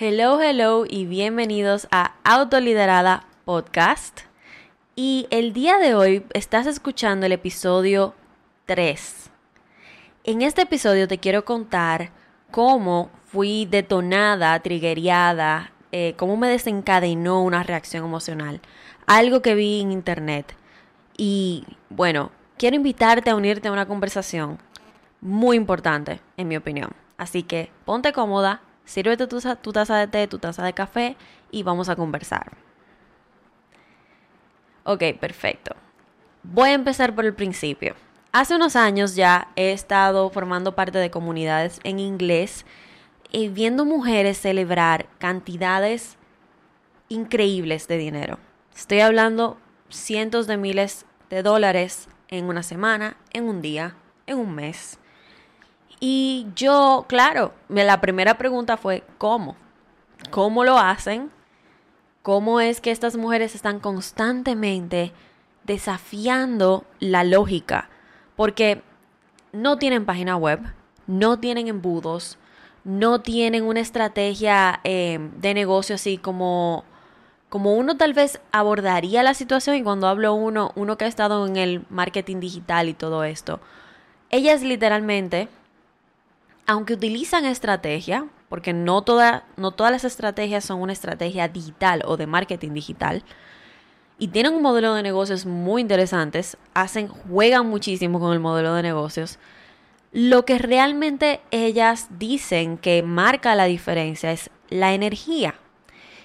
Hello, hello y bienvenidos a Autoliderada Podcast. Y el día de hoy estás escuchando el episodio 3. En este episodio te quiero contar cómo fui detonada, triggerada, eh, cómo me desencadenó una reacción emocional. Algo que vi en internet. Y bueno, quiero invitarte a unirte a una conversación muy importante, en mi opinión. Así que ponte cómoda, sírvete tu, taza de té, tu taza de café y vamos a conversar. Ok, perfecto. Voy a empezar por el principio. Hace unos años ya he estado formando parte de comunidades en inglés y viendo mujeres celebrar cantidades increíbles de dinero. Estoy hablando cientos de miles de dólares en una semana, en un día, en un mes. Y yo, claro, la primera pregunta fue, ¿cómo? ¿Cómo lo hacen? ¿Cómo es que estas mujeres están constantemente desafiando la lógica? Porque no tienen página web, no tienen embudos, no tienen una estrategia eh, de negocio así como, como uno tal vez abordaría la situación y cuando hablo uno, uno que ha estado en el marketing digital y todo esto. Ellas literalmente aunque utilizan estrategia, porque no, no todas las estrategias son una estrategia digital o de marketing digital, y tienen un modelo de negocios muy interesantes, hacen, juegan muchísimo con el modelo de negocios. Lo que realmente ellas dicen que marca la diferencia es la energía.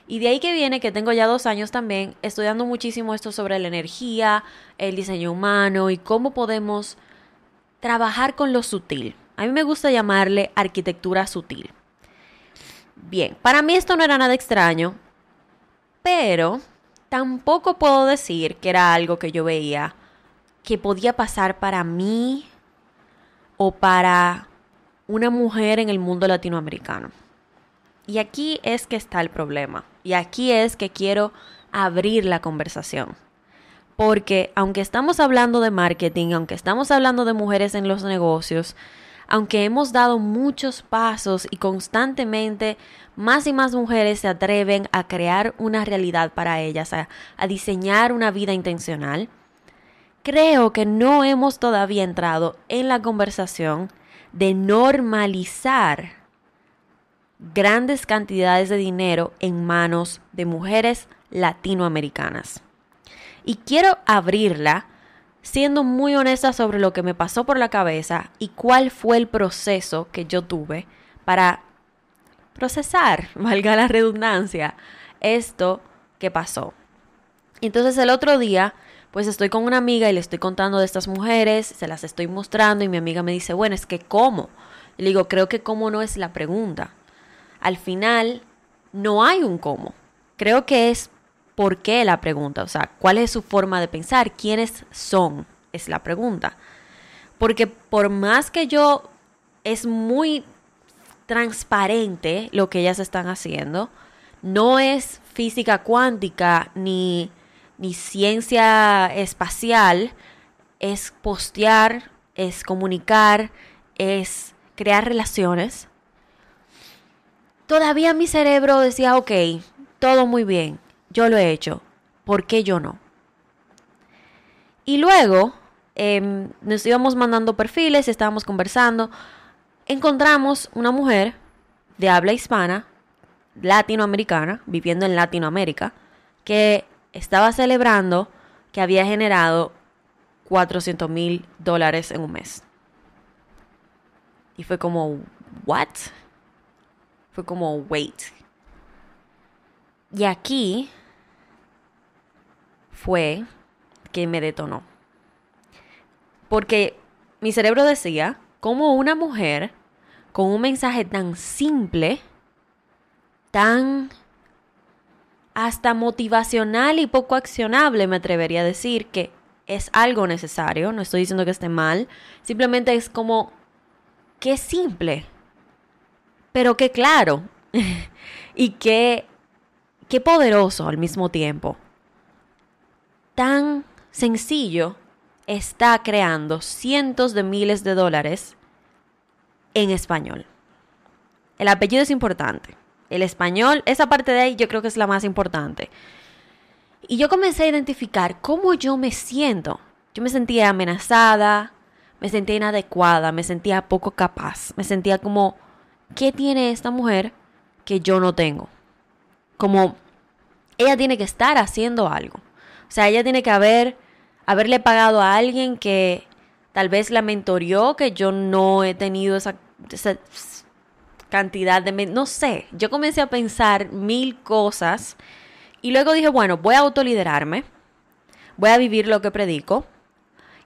Y de ahí que viene que tengo ya dos años también estudiando muchísimo esto sobre la energía, el diseño humano y cómo podemos trabajar con lo sutil. A mí me gusta llamarle arquitectura sutil. Bien, para mí esto no era nada extraño, pero tampoco puedo decir que era algo que yo veía que podía pasar para mí o para una mujer en el mundo latinoamericano. Y aquí es que está el problema. Y aquí es que quiero abrir la conversación. Porque aunque estamos hablando de marketing, aunque estamos hablando de mujeres en los negocios, aunque hemos dado muchos pasos y constantemente más y más mujeres se atreven a crear una realidad para ellas, a, diseñar una vida intencional, creo que no hemos todavía entrado en la conversación de normalizar grandes cantidades de dinero en manos de mujeres latinoamericanas. Y quiero abrirla siendo muy honesta sobre lo que me pasó por la cabeza y cuál fue el proceso que yo tuve para procesar, valga la redundancia, esto que pasó. Entonces el otro día, pues estoy con una amiga y le estoy contando de estas mujeres, se las estoy mostrando y mi amiga me dice, bueno, es que cómo. Le digo, creo que cómo no es la pregunta. Al final, no hay un cómo. Creo que es ¿Por qué la pregunta? O sea, ¿cuál es su forma de pensar? ¿Quiénes son? Es la pregunta. Porque por más que yo es muy transparente lo que ellas están haciendo, no es física cuántica ni, ni ciencia espacial, es postear, es comunicar, es crear relaciones. Todavía mi cerebro decía, ok, todo muy bien, yo lo he hecho, ¿por qué yo no? Y luego em, nos íbamos mandando perfiles, estábamos conversando, encontramos una mujer de habla hispana, latinoamericana, viviendo en Latinoamérica, que estaba celebrando que había generado 400 mil dólares en un mes. Y fue como, ¿what? Fue como, wait. Y aquí fue que me detonó. Porque mi cerebro decía, como una mujer con un mensaje tan simple, tan hasta motivacional y poco accionable, me atrevería a decir que es algo necesario, no estoy diciendo que esté mal, simplemente es como, qué simple, pero qué claro y qué, qué poderoso al mismo tiempo tan sencillo está creando cientos de miles de dólares en español. El apellido es importante. el español, esa parte de ahí yo creo que es la más importante. Y yo comencé a identificar cómo yo me siento. Yo me sentía amenazada, me sentía inadecuada, me sentía poco capaz, me sentía como, ¿qué tiene esta mujer que yo no tengo? Como, ella tiene que estar haciendo algo. O sea, ella tiene que haber, haberle pagado a alguien que tal vez la mentorió, que yo no he tenido esa, esa cantidad de... No sé, yo comencé a pensar mil cosas y luego dije, bueno, voy a autoliderarme, voy a vivir lo que predico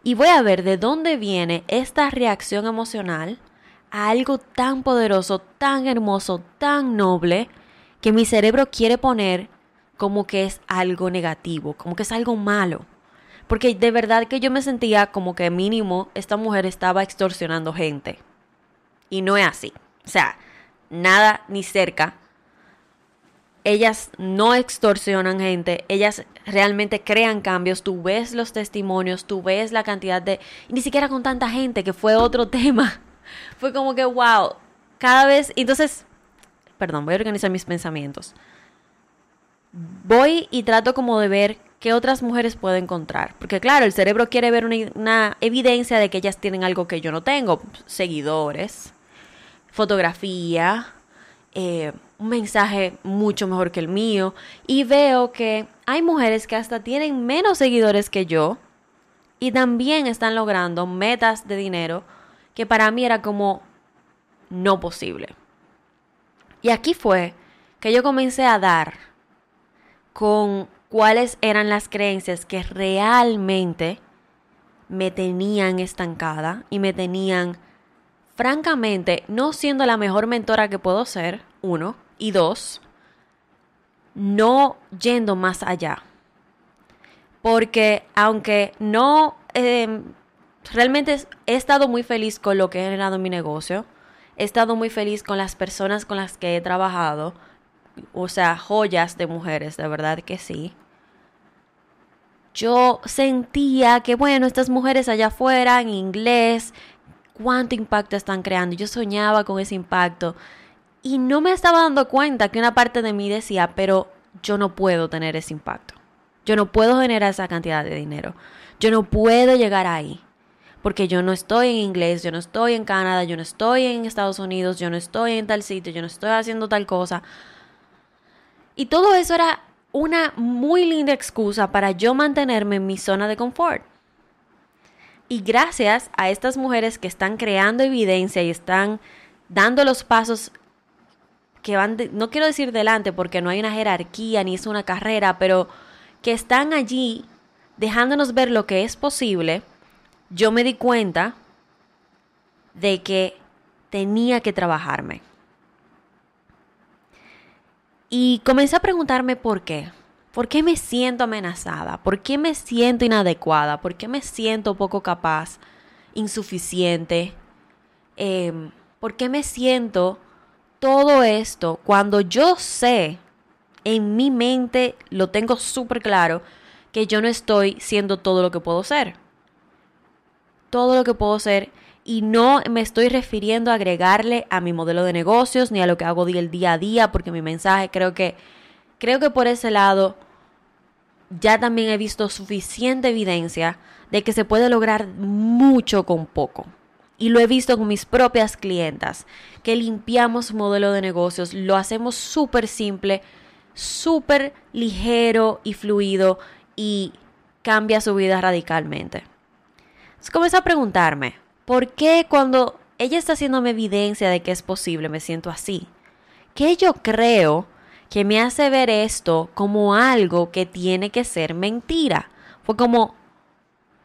y voy a ver de dónde viene esta reacción emocional a algo tan poderoso, tan hermoso, tan noble, que mi cerebro quiere poner como que es algo negativo, como que es algo malo. Porque de verdad que yo me sentía como que mínimo esta mujer estaba extorsionando gente. Y no es así. O sea, nada ni cerca. Ellas no extorsionan gente, ellas realmente crean cambios. Tú ves los testimonios, tú ves la cantidad de... ni siquiera con tanta gente, que fue otro tema. Fue como que, wow, cada vez... Entonces, perdón, voy a organizar mis pensamientos. Voy y trato como de ver qué otras mujeres puedo encontrar. Porque claro, el cerebro quiere ver una, evidencia de que ellas tienen algo que yo no tengo. Seguidores, fotografía, eh, un mensaje mucho mejor que el mío. Y veo que hay mujeres que hasta tienen menos seguidores que yo y también están logrando metas de dinero que para mí era como no posible. Y aquí fue que yo comencé a dar con cuáles eran las creencias que realmente me tenían estancada y me tenían francamente, no siendo la mejor mentora que puedo ser, uno, y dos, no yendo más allá. Porque aunque no, em, realmente he estado muy feliz con lo que he generado en mi negocio, he estado muy feliz con las personas con las que he trabajado, o sea, joyas de mujeres, de verdad que sí. Yo sentía que, bueno, estas mujeres allá afuera en inglés, cuánto impacto están creando. Yo soñaba con ese impacto y no me estaba dando cuenta que una parte de mí decía, pero yo no puedo tener ese impacto. Yo no puedo generar esa cantidad de dinero. Yo no puedo llegar ahí. Porque yo no estoy en inglés, yo no estoy en Canadá, yo no estoy en Estados Unidos, yo no estoy en tal sitio, yo no estoy haciendo tal cosa. Y todo eso era una muy linda excusa para yo mantenerme en mi zona de confort. Y gracias a estas mujeres que están creando evidencia y están dando los pasos que van, no quiero decir delante porque no hay una jerarquía ni es una carrera, pero que están allí dejándonos ver lo que es posible, yo me di cuenta de que tenía que trabajarme. Y comencé a preguntarme por qué. ¿Por qué me siento amenazada? ¿Por qué me siento inadecuada? ¿Por qué me siento poco capaz, insuficiente? Em, ¿Por qué me siento todo esto cuando yo sé, en mi mente lo tengo súper claro, que yo no estoy siendo todo lo que puedo ser? Todo lo que puedo ser y no me estoy refiriendo a agregarle a mi modelo de negocios ni a lo que hago el día a día, porque mi mensaje creo que creo que por ese lado ya también he visto suficiente evidencia de que se puede lograr mucho con poco. Y lo he visto con mis propias clientas, que limpiamos modelo de negocios, lo hacemos súper simple, súper ligero y fluido y cambia su vida radicalmente. Entonces a preguntarme, ¿por qué cuando ella está haciéndome evidencia de que es posible me siento así? ¿Qué yo creo que me hace ver esto como algo que tiene que ser mentira. Fue como,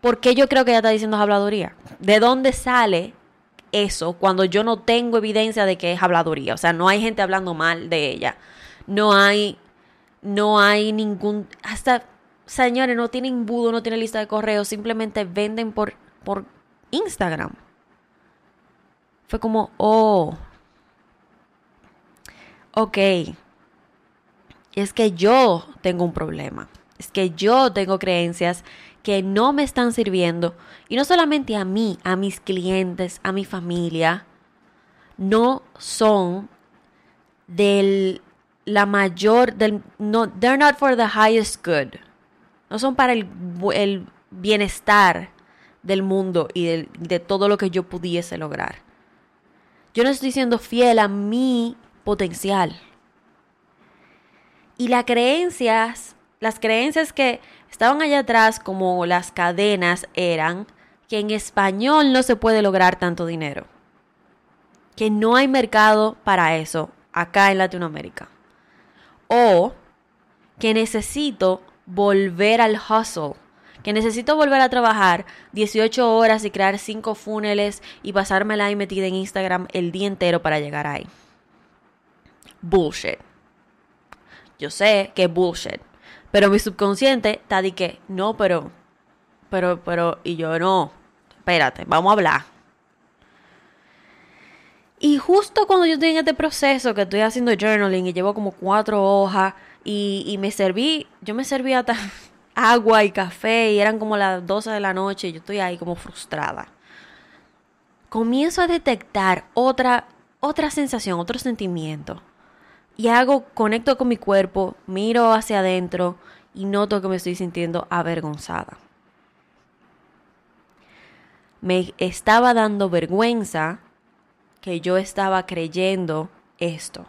¿por qué yo creo que ella está diciendo habladuría? ¿De dónde sale eso cuando yo no tengo evidencia de que es habladuría? O sea, no hay gente hablando mal de ella. No hay, no hay ningún, hasta, señores, no tienen budo, no tienen lista de correos, simplemente venden por, por Instagram. Fue como, oh, ok, es que yo tengo un problema. Es que yo tengo creencias que no me están sirviendo. Y no solamente a mí, a mis clientes, a mi familia. No son del la mayor del no they're not for the highest good. No son para el, el bienestar del mundo y de, todo lo que yo pudiese lograr. Yo no estoy siendo fiel a mi potencial. Y las creencias, las creencias que estaban allá atrás, como las cadenas, eran que en español no se puede lograr tanto dinero. Que no hay mercado para eso acá en Latinoamérica. O que necesito volver al hustle. Que necesito volver a trabajar 18 horas y crear 5 funnels y pasármela ahí metida en Instagram el día entero para llegar ahí. Bullshit. Yo sé que es bullshit. Pero mi subconsciente está de que, no, pero, pero, pero, y yo no. Espérate, vamos a hablar. Y justo cuando yo estoy en este proceso que estoy haciendo journaling y llevo como cuatro hojas y, y me serví, yo me serví hasta agua y café y eran como las 12 de la noche y yo estoy ahí como frustrada. Comienzo a detectar otra, otra sensación, otro sentimiento. Y hago, conecto con mi cuerpo, miro hacia adentro y noto que me estoy sintiendo avergonzada. Me estaba dando vergüenza que yo estaba creyendo esto.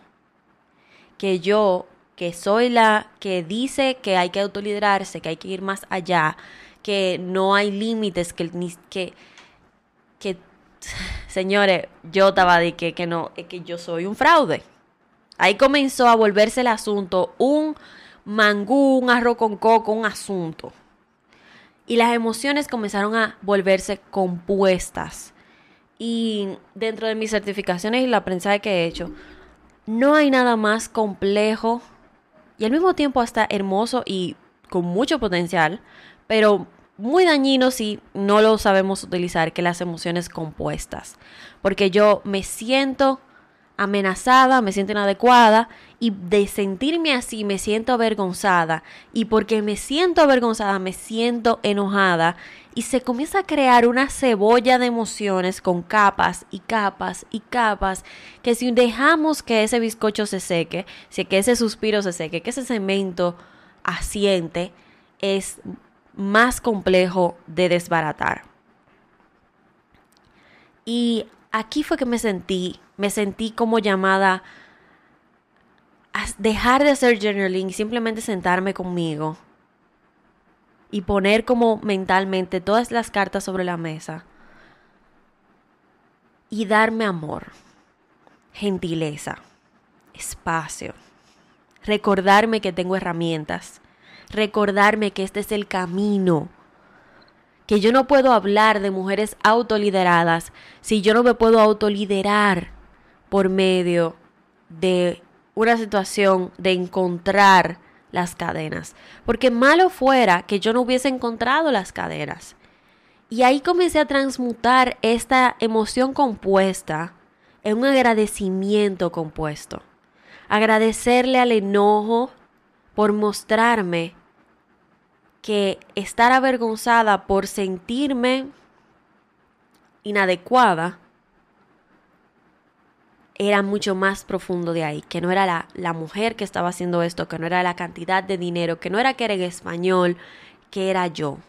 Que yo, que soy la que dice que hay que autoliderarse, que hay que ir más allá, que no hay límites, que, que, que señores, yo estaba de que, que no, que yo soy un fraude. Ahí comenzó a volverse el asunto un mangú, un arroz con coco, un asunto. Y las emociones comenzaron a volverse compuestas y dentro de mis certificaciones y la aprendizaje que he hecho, no hay nada más complejo y al mismo tiempo hasta hermoso y con mucho potencial, pero muy dañino si no lo sabemos utilizar que las emociones compuestas. Porque yo me siento amenazada, me siento inadecuada y de sentirme así me siento avergonzada y porque me siento avergonzada me siento enojada y se comienza a crear una cebolla de emociones con capas y capas y capas que si dejamos que ese bizcocho se seque, que ese suspiro se seque, que ese cemento asiente, es más complejo de desbaratar. Y aquí fue que me sentí, me sentí como llamada dejar de hacer journaling y simplemente sentarme conmigo y poner como mentalmente todas las cartas sobre la mesa y darme amor, gentileza, espacio, recordarme que tengo herramientas, recordarme que este es el camino que yo no puedo hablar de mujeres autolideradas si yo no me puedo autoliderar por medio de una situación de encontrar las cadenas. Porque malo fuera que yo no hubiese encontrado las cadenas. Y ahí comencé a transmutar esta emoción compuesta en un agradecimiento compuesto. Agradecerle al enojo por mostrarme que estar avergonzada por sentirme inadecuada era mucho más profundo de ahí, que no era la, la, mujer que estaba haciendo esto, que no era la cantidad de dinero, que no era que era en español, que era yo.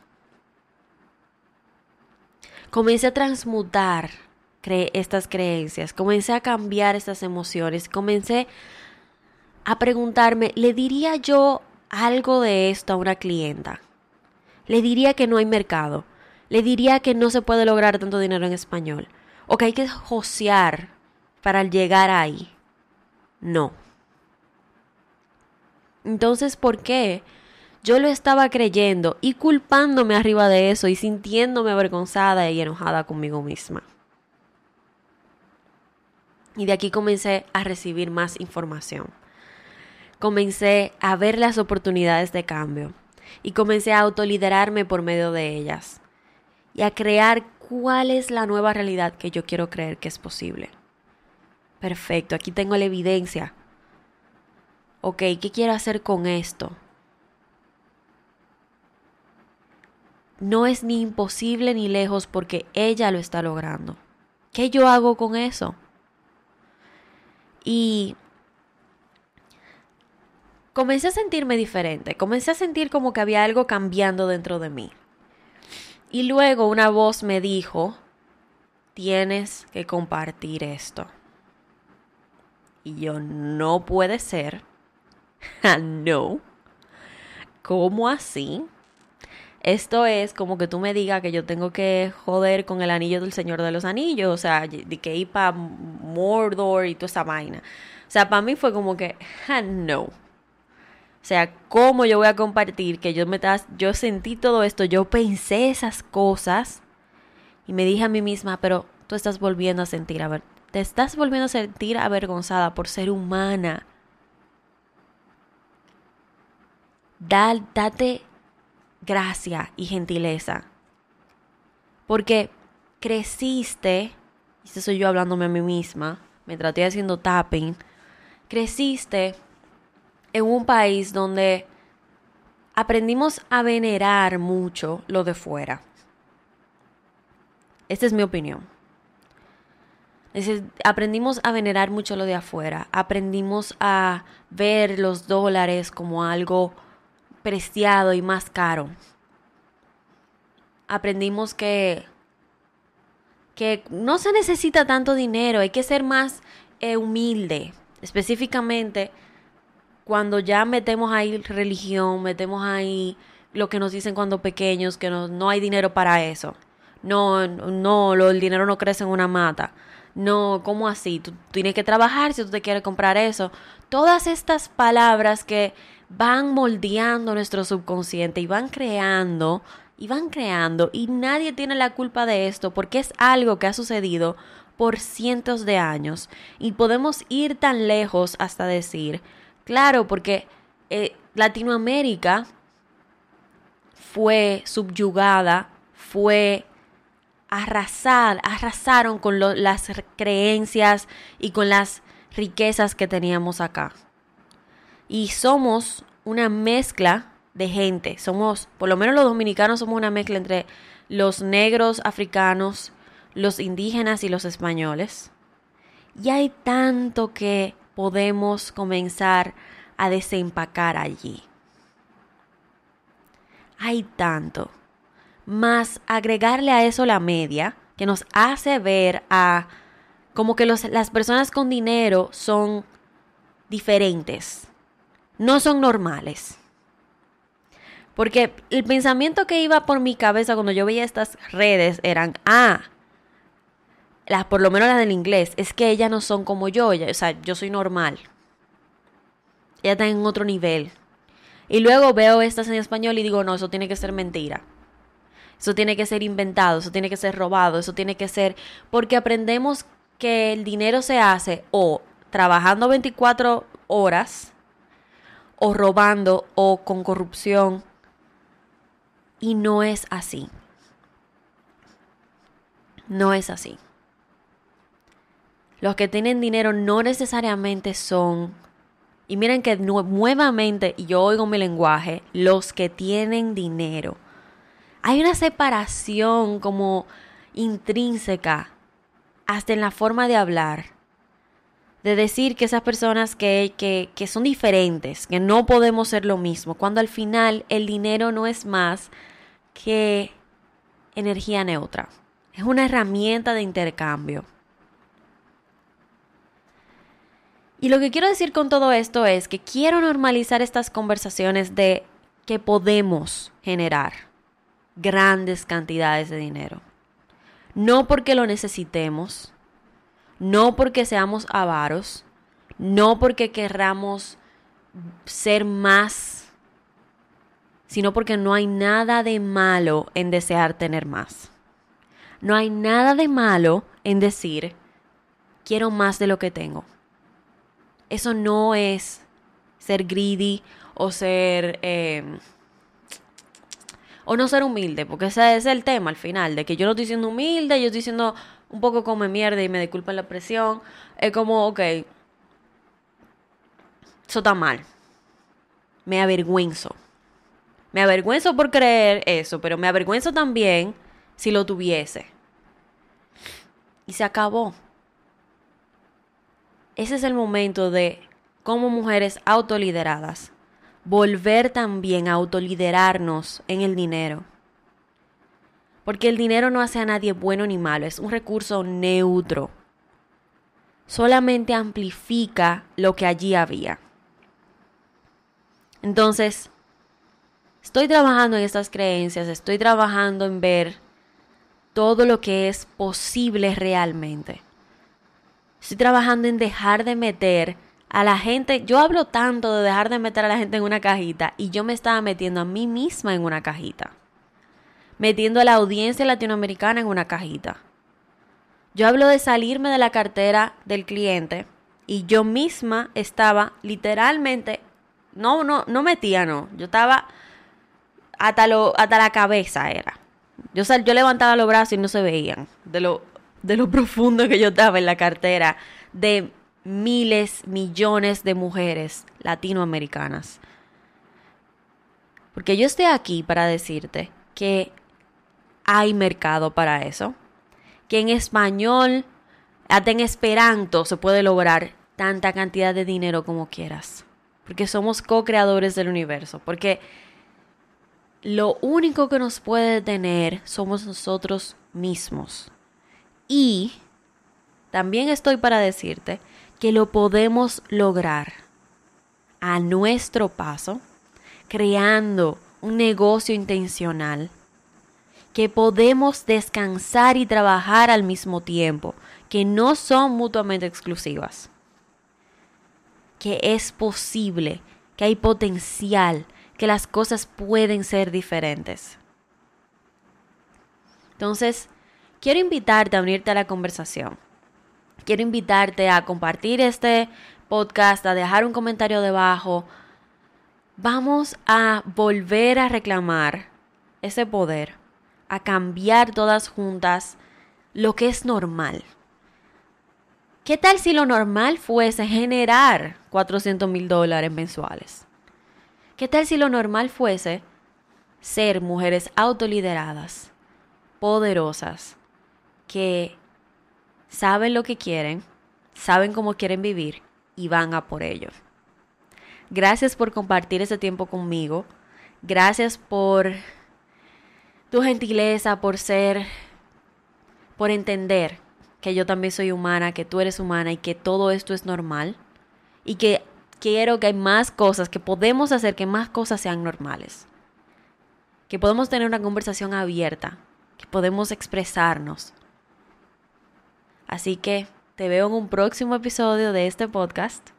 Comencé a transmutar estas creencias, comencé a cambiar estas emociones, comencé a preguntarme, ¿le diría yo algo de esto a una clienta? le diría que no hay mercado. Le diría que no se puede lograr tanto dinero en español. O que hay que josear para llegar ahí. No. Entonces, ¿por qué? Yo lo estaba creyendo y culpándome arriba de eso y sintiéndome avergonzada y enojada conmigo misma. Y de aquí comencé a recibir más información. Comencé a ver las oportunidades de cambio y comencé a autoliderarme por medio de ellas y a crear cuál es la nueva realidad que yo quiero creer que es posible. Perfecto, aquí tengo la evidencia. Ok, ¿qué quiero hacer con esto? No es ni imposible ni lejos porque ella lo está logrando. ¿Qué yo hago con eso? Y comencé a sentirme diferente, comencé a sentir como que había algo cambiando dentro de mí. Y luego una voz me dijo, tienes que compartir esto. Y yo, no puede ser. no. ¿Cómo así? Esto es como que tú me digas que yo tengo que joder con el anillo del Señor de los Anillos, o sea, de que ir para Mordor y toda esa vaina. O sea, para mí fue como que, no. O sea, ¿cómo yo voy a compartir que yo me yo sentí todo esto, yo pensé esas cosas y me dije a mí misma, pero tú estás volviendo a sentir, a ver, te estás volviendo a sentir avergonzada por ser humana. date gracia y gentileza. Porque creciste, y soy yo hablándome a mí misma, mientras estoy haciendo tapping, creciste en un país donde aprendimos a venerar mucho lo de fuera. Esta es mi opinión. Aprendimos a venerar mucho lo de afuera. Aprendimos a ver los dólares como algo preciado y más caro. Aprendimos que, que no se necesita tanto dinero, hay que ser más eh, humilde, específicamente cuando ya metemos ahí religión, metemos ahí lo que nos dicen cuando pequeños, que no, no hay dinero para eso. No, no, el dinero no crece en una mata. No, ¿cómo así? Tú tienes que trabajar si tú te quieres comprar eso. Todas estas palabras que van moldeando nuestro subconsciente y van creando y van creando y nadie tiene la culpa de esto porque es algo que ha sucedido por cientos de años y podemos ir tan lejos hasta decir, claro, porque eh, Latinoamérica fue subyugada, fue arrasada, arrasaron con las creencias y con las riquezas que teníamos acá y somos una mezcla de gente. Somos, por lo menos los dominicanos somos una mezcla entre los negros africanos, los indígenas y los españoles. Y hay tanto que podemos comenzar a desempacar allí. Hay tanto. Más agregarle a eso la media, que nos hace ver a como que las personas con dinero son diferentes no son normales. Porque el pensamiento que iba por mi cabeza cuando yo veía estas redes eran, ah, las, por lo menos las del inglés, es que ellas no son como yo, o sea, yo soy normal. Ellas están en otro nivel. Y luego veo estas en español y digo, no, eso tiene que ser mentira. Eso tiene que ser inventado, eso tiene que ser robado, eso tiene que ser... Porque aprendemos que el dinero se hace o trabajando 24 horas o robando o con corrupción. Y no es así. No es así. Los que tienen dinero no necesariamente son, y miren que nuevamente, y yo oigo mi lenguaje, los que tienen dinero. Hay una separación como intrínseca, hasta en la forma de hablar, de decir que esas personas que, que, que, son diferentes, que no podemos ser lo mismo, cuando al final el dinero no es más que energía neutra. Es una herramienta de intercambio. Y lo que quiero decir con todo esto es que quiero normalizar estas conversaciones de que podemos generar grandes cantidades de dinero. No porque lo necesitemos, no porque seamos avaros, no porque querramos ser más, sino porque no hay nada de malo en desear tener más. No hay nada de malo en decir, quiero más de lo que tengo. Eso no es ser greedy o ser... Em, o no ser humilde, porque ese es el tema al final, de que yo no estoy siendo humilde, yo estoy siendo un poco come mierda y me disculpan la presión, es como, ok, eso está mal. Me avergüenzo. Me avergüenzo por creer eso, pero me avergüenzo también si lo tuviese. Y se acabó. Ese es el momento de, como mujeres autolideradas, volver también a autoliderarnos en el dinero. Porque el dinero no hace a nadie bueno ni malo, es un recurso neutro. Solamente amplifica lo que allí había. Entonces, estoy trabajando en estas creencias, estoy trabajando en ver todo lo que es posible realmente. Estoy trabajando en dejar de meter a la gente. Yo hablo tanto de dejar de meter a la gente en una cajita y yo me estaba metiendo a mí misma en una cajita. Metiendo a la audiencia latinoamericana en una cajita. Yo hablo de salirme de la cartera del cliente y yo misma estaba literalmente, no, no, no metía, no. Yo estaba hasta, lo, hasta la cabeza era. Yo, yo levantaba los brazos y no se veían de lo, de lo profundo que yo estaba en la cartera de miles, millones de mujeres latinoamericanas. Porque yo estoy aquí para decirte que hay mercado para eso. Que en español, hasta en esperanto, se puede lograr tanta cantidad de dinero como quieras. Porque somos co-creadores del universo. Porque lo único que nos puede detener somos nosotros mismos. Y también estoy para decirte que lo podemos lograr a nuestro paso, creando un negocio intencional, que podemos descansar y trabajar al mismo tiempo, que no son mutuamente exclusivas, que es posible, que hay potencial, que las cosas pueden ser diferentes. Entonces, quiero invitarte a unirte a la conversación. Quiero invitarte a compartir este podcast, a dejar un comentario debajo. Vamos a volver a reclamar ese poder, a cambiar todas juntas lo que es normal. ¿Qué tal si lo normal fuese generar 400 mil dólares mensuales? ¿Qué tal si lo normal fuese ser mujeres autolideradas, poderosas, que saben lo que quieren, saben cómo quieren vivir y van a por ello? Gracias por compartir ese tiempo conmigo. Gracias por tu gentileza, por ser, por entender que yo también soy humana, que tú eres humana y que todo esto es normal y que quiero que hay más cosas, que podemos hacer que más cosas sean normales. Que podemos tener una conversación abierta, que podemos expresarnos. Así que te veo en un próximo episodio de este podcast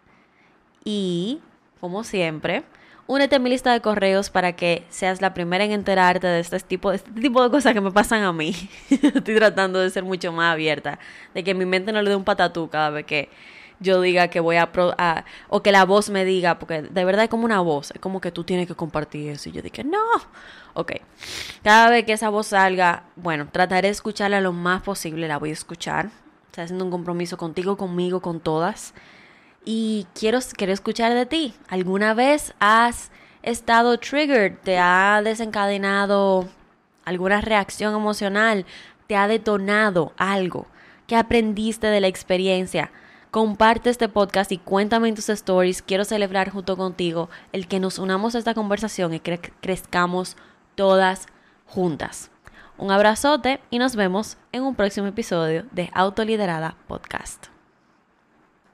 y, como siempre, únete a mi lista de correos para que seas la primera en enterarte de este tipo, de este tipo de cosas que me pasan a mí. Estoy tratando de ser mucho más abierta, de que mi mente no le dé un patatú cada vez que yo diga que voy a, o que la voz me diga, porque de verdad es como una voz, es como que tú tienes que compartir eso. Y yo dije, no, ok. Cada vez que esa voz salga, bueno, trataré de escucharla lo más posible, la voy a escuchar. Estoy haciendo un compromiso contigo, conmigo, con todas. Y quiero, quiero escuchar de ti. ¿Alguna vez has estado triggered? ¿Te ha desencadenado alguna reacción emocional? ¿Te ha detonado algo? ¿Qué aprendiste de la experiencia? Comparte este podcast y cuéntame tus stories. Quiero celebrar junto contigo el que nos unamos a esta conversación y crezcamos todas juntas. Un abrazote y nos vemos en un próximo episodio de Autoliderada Podcast.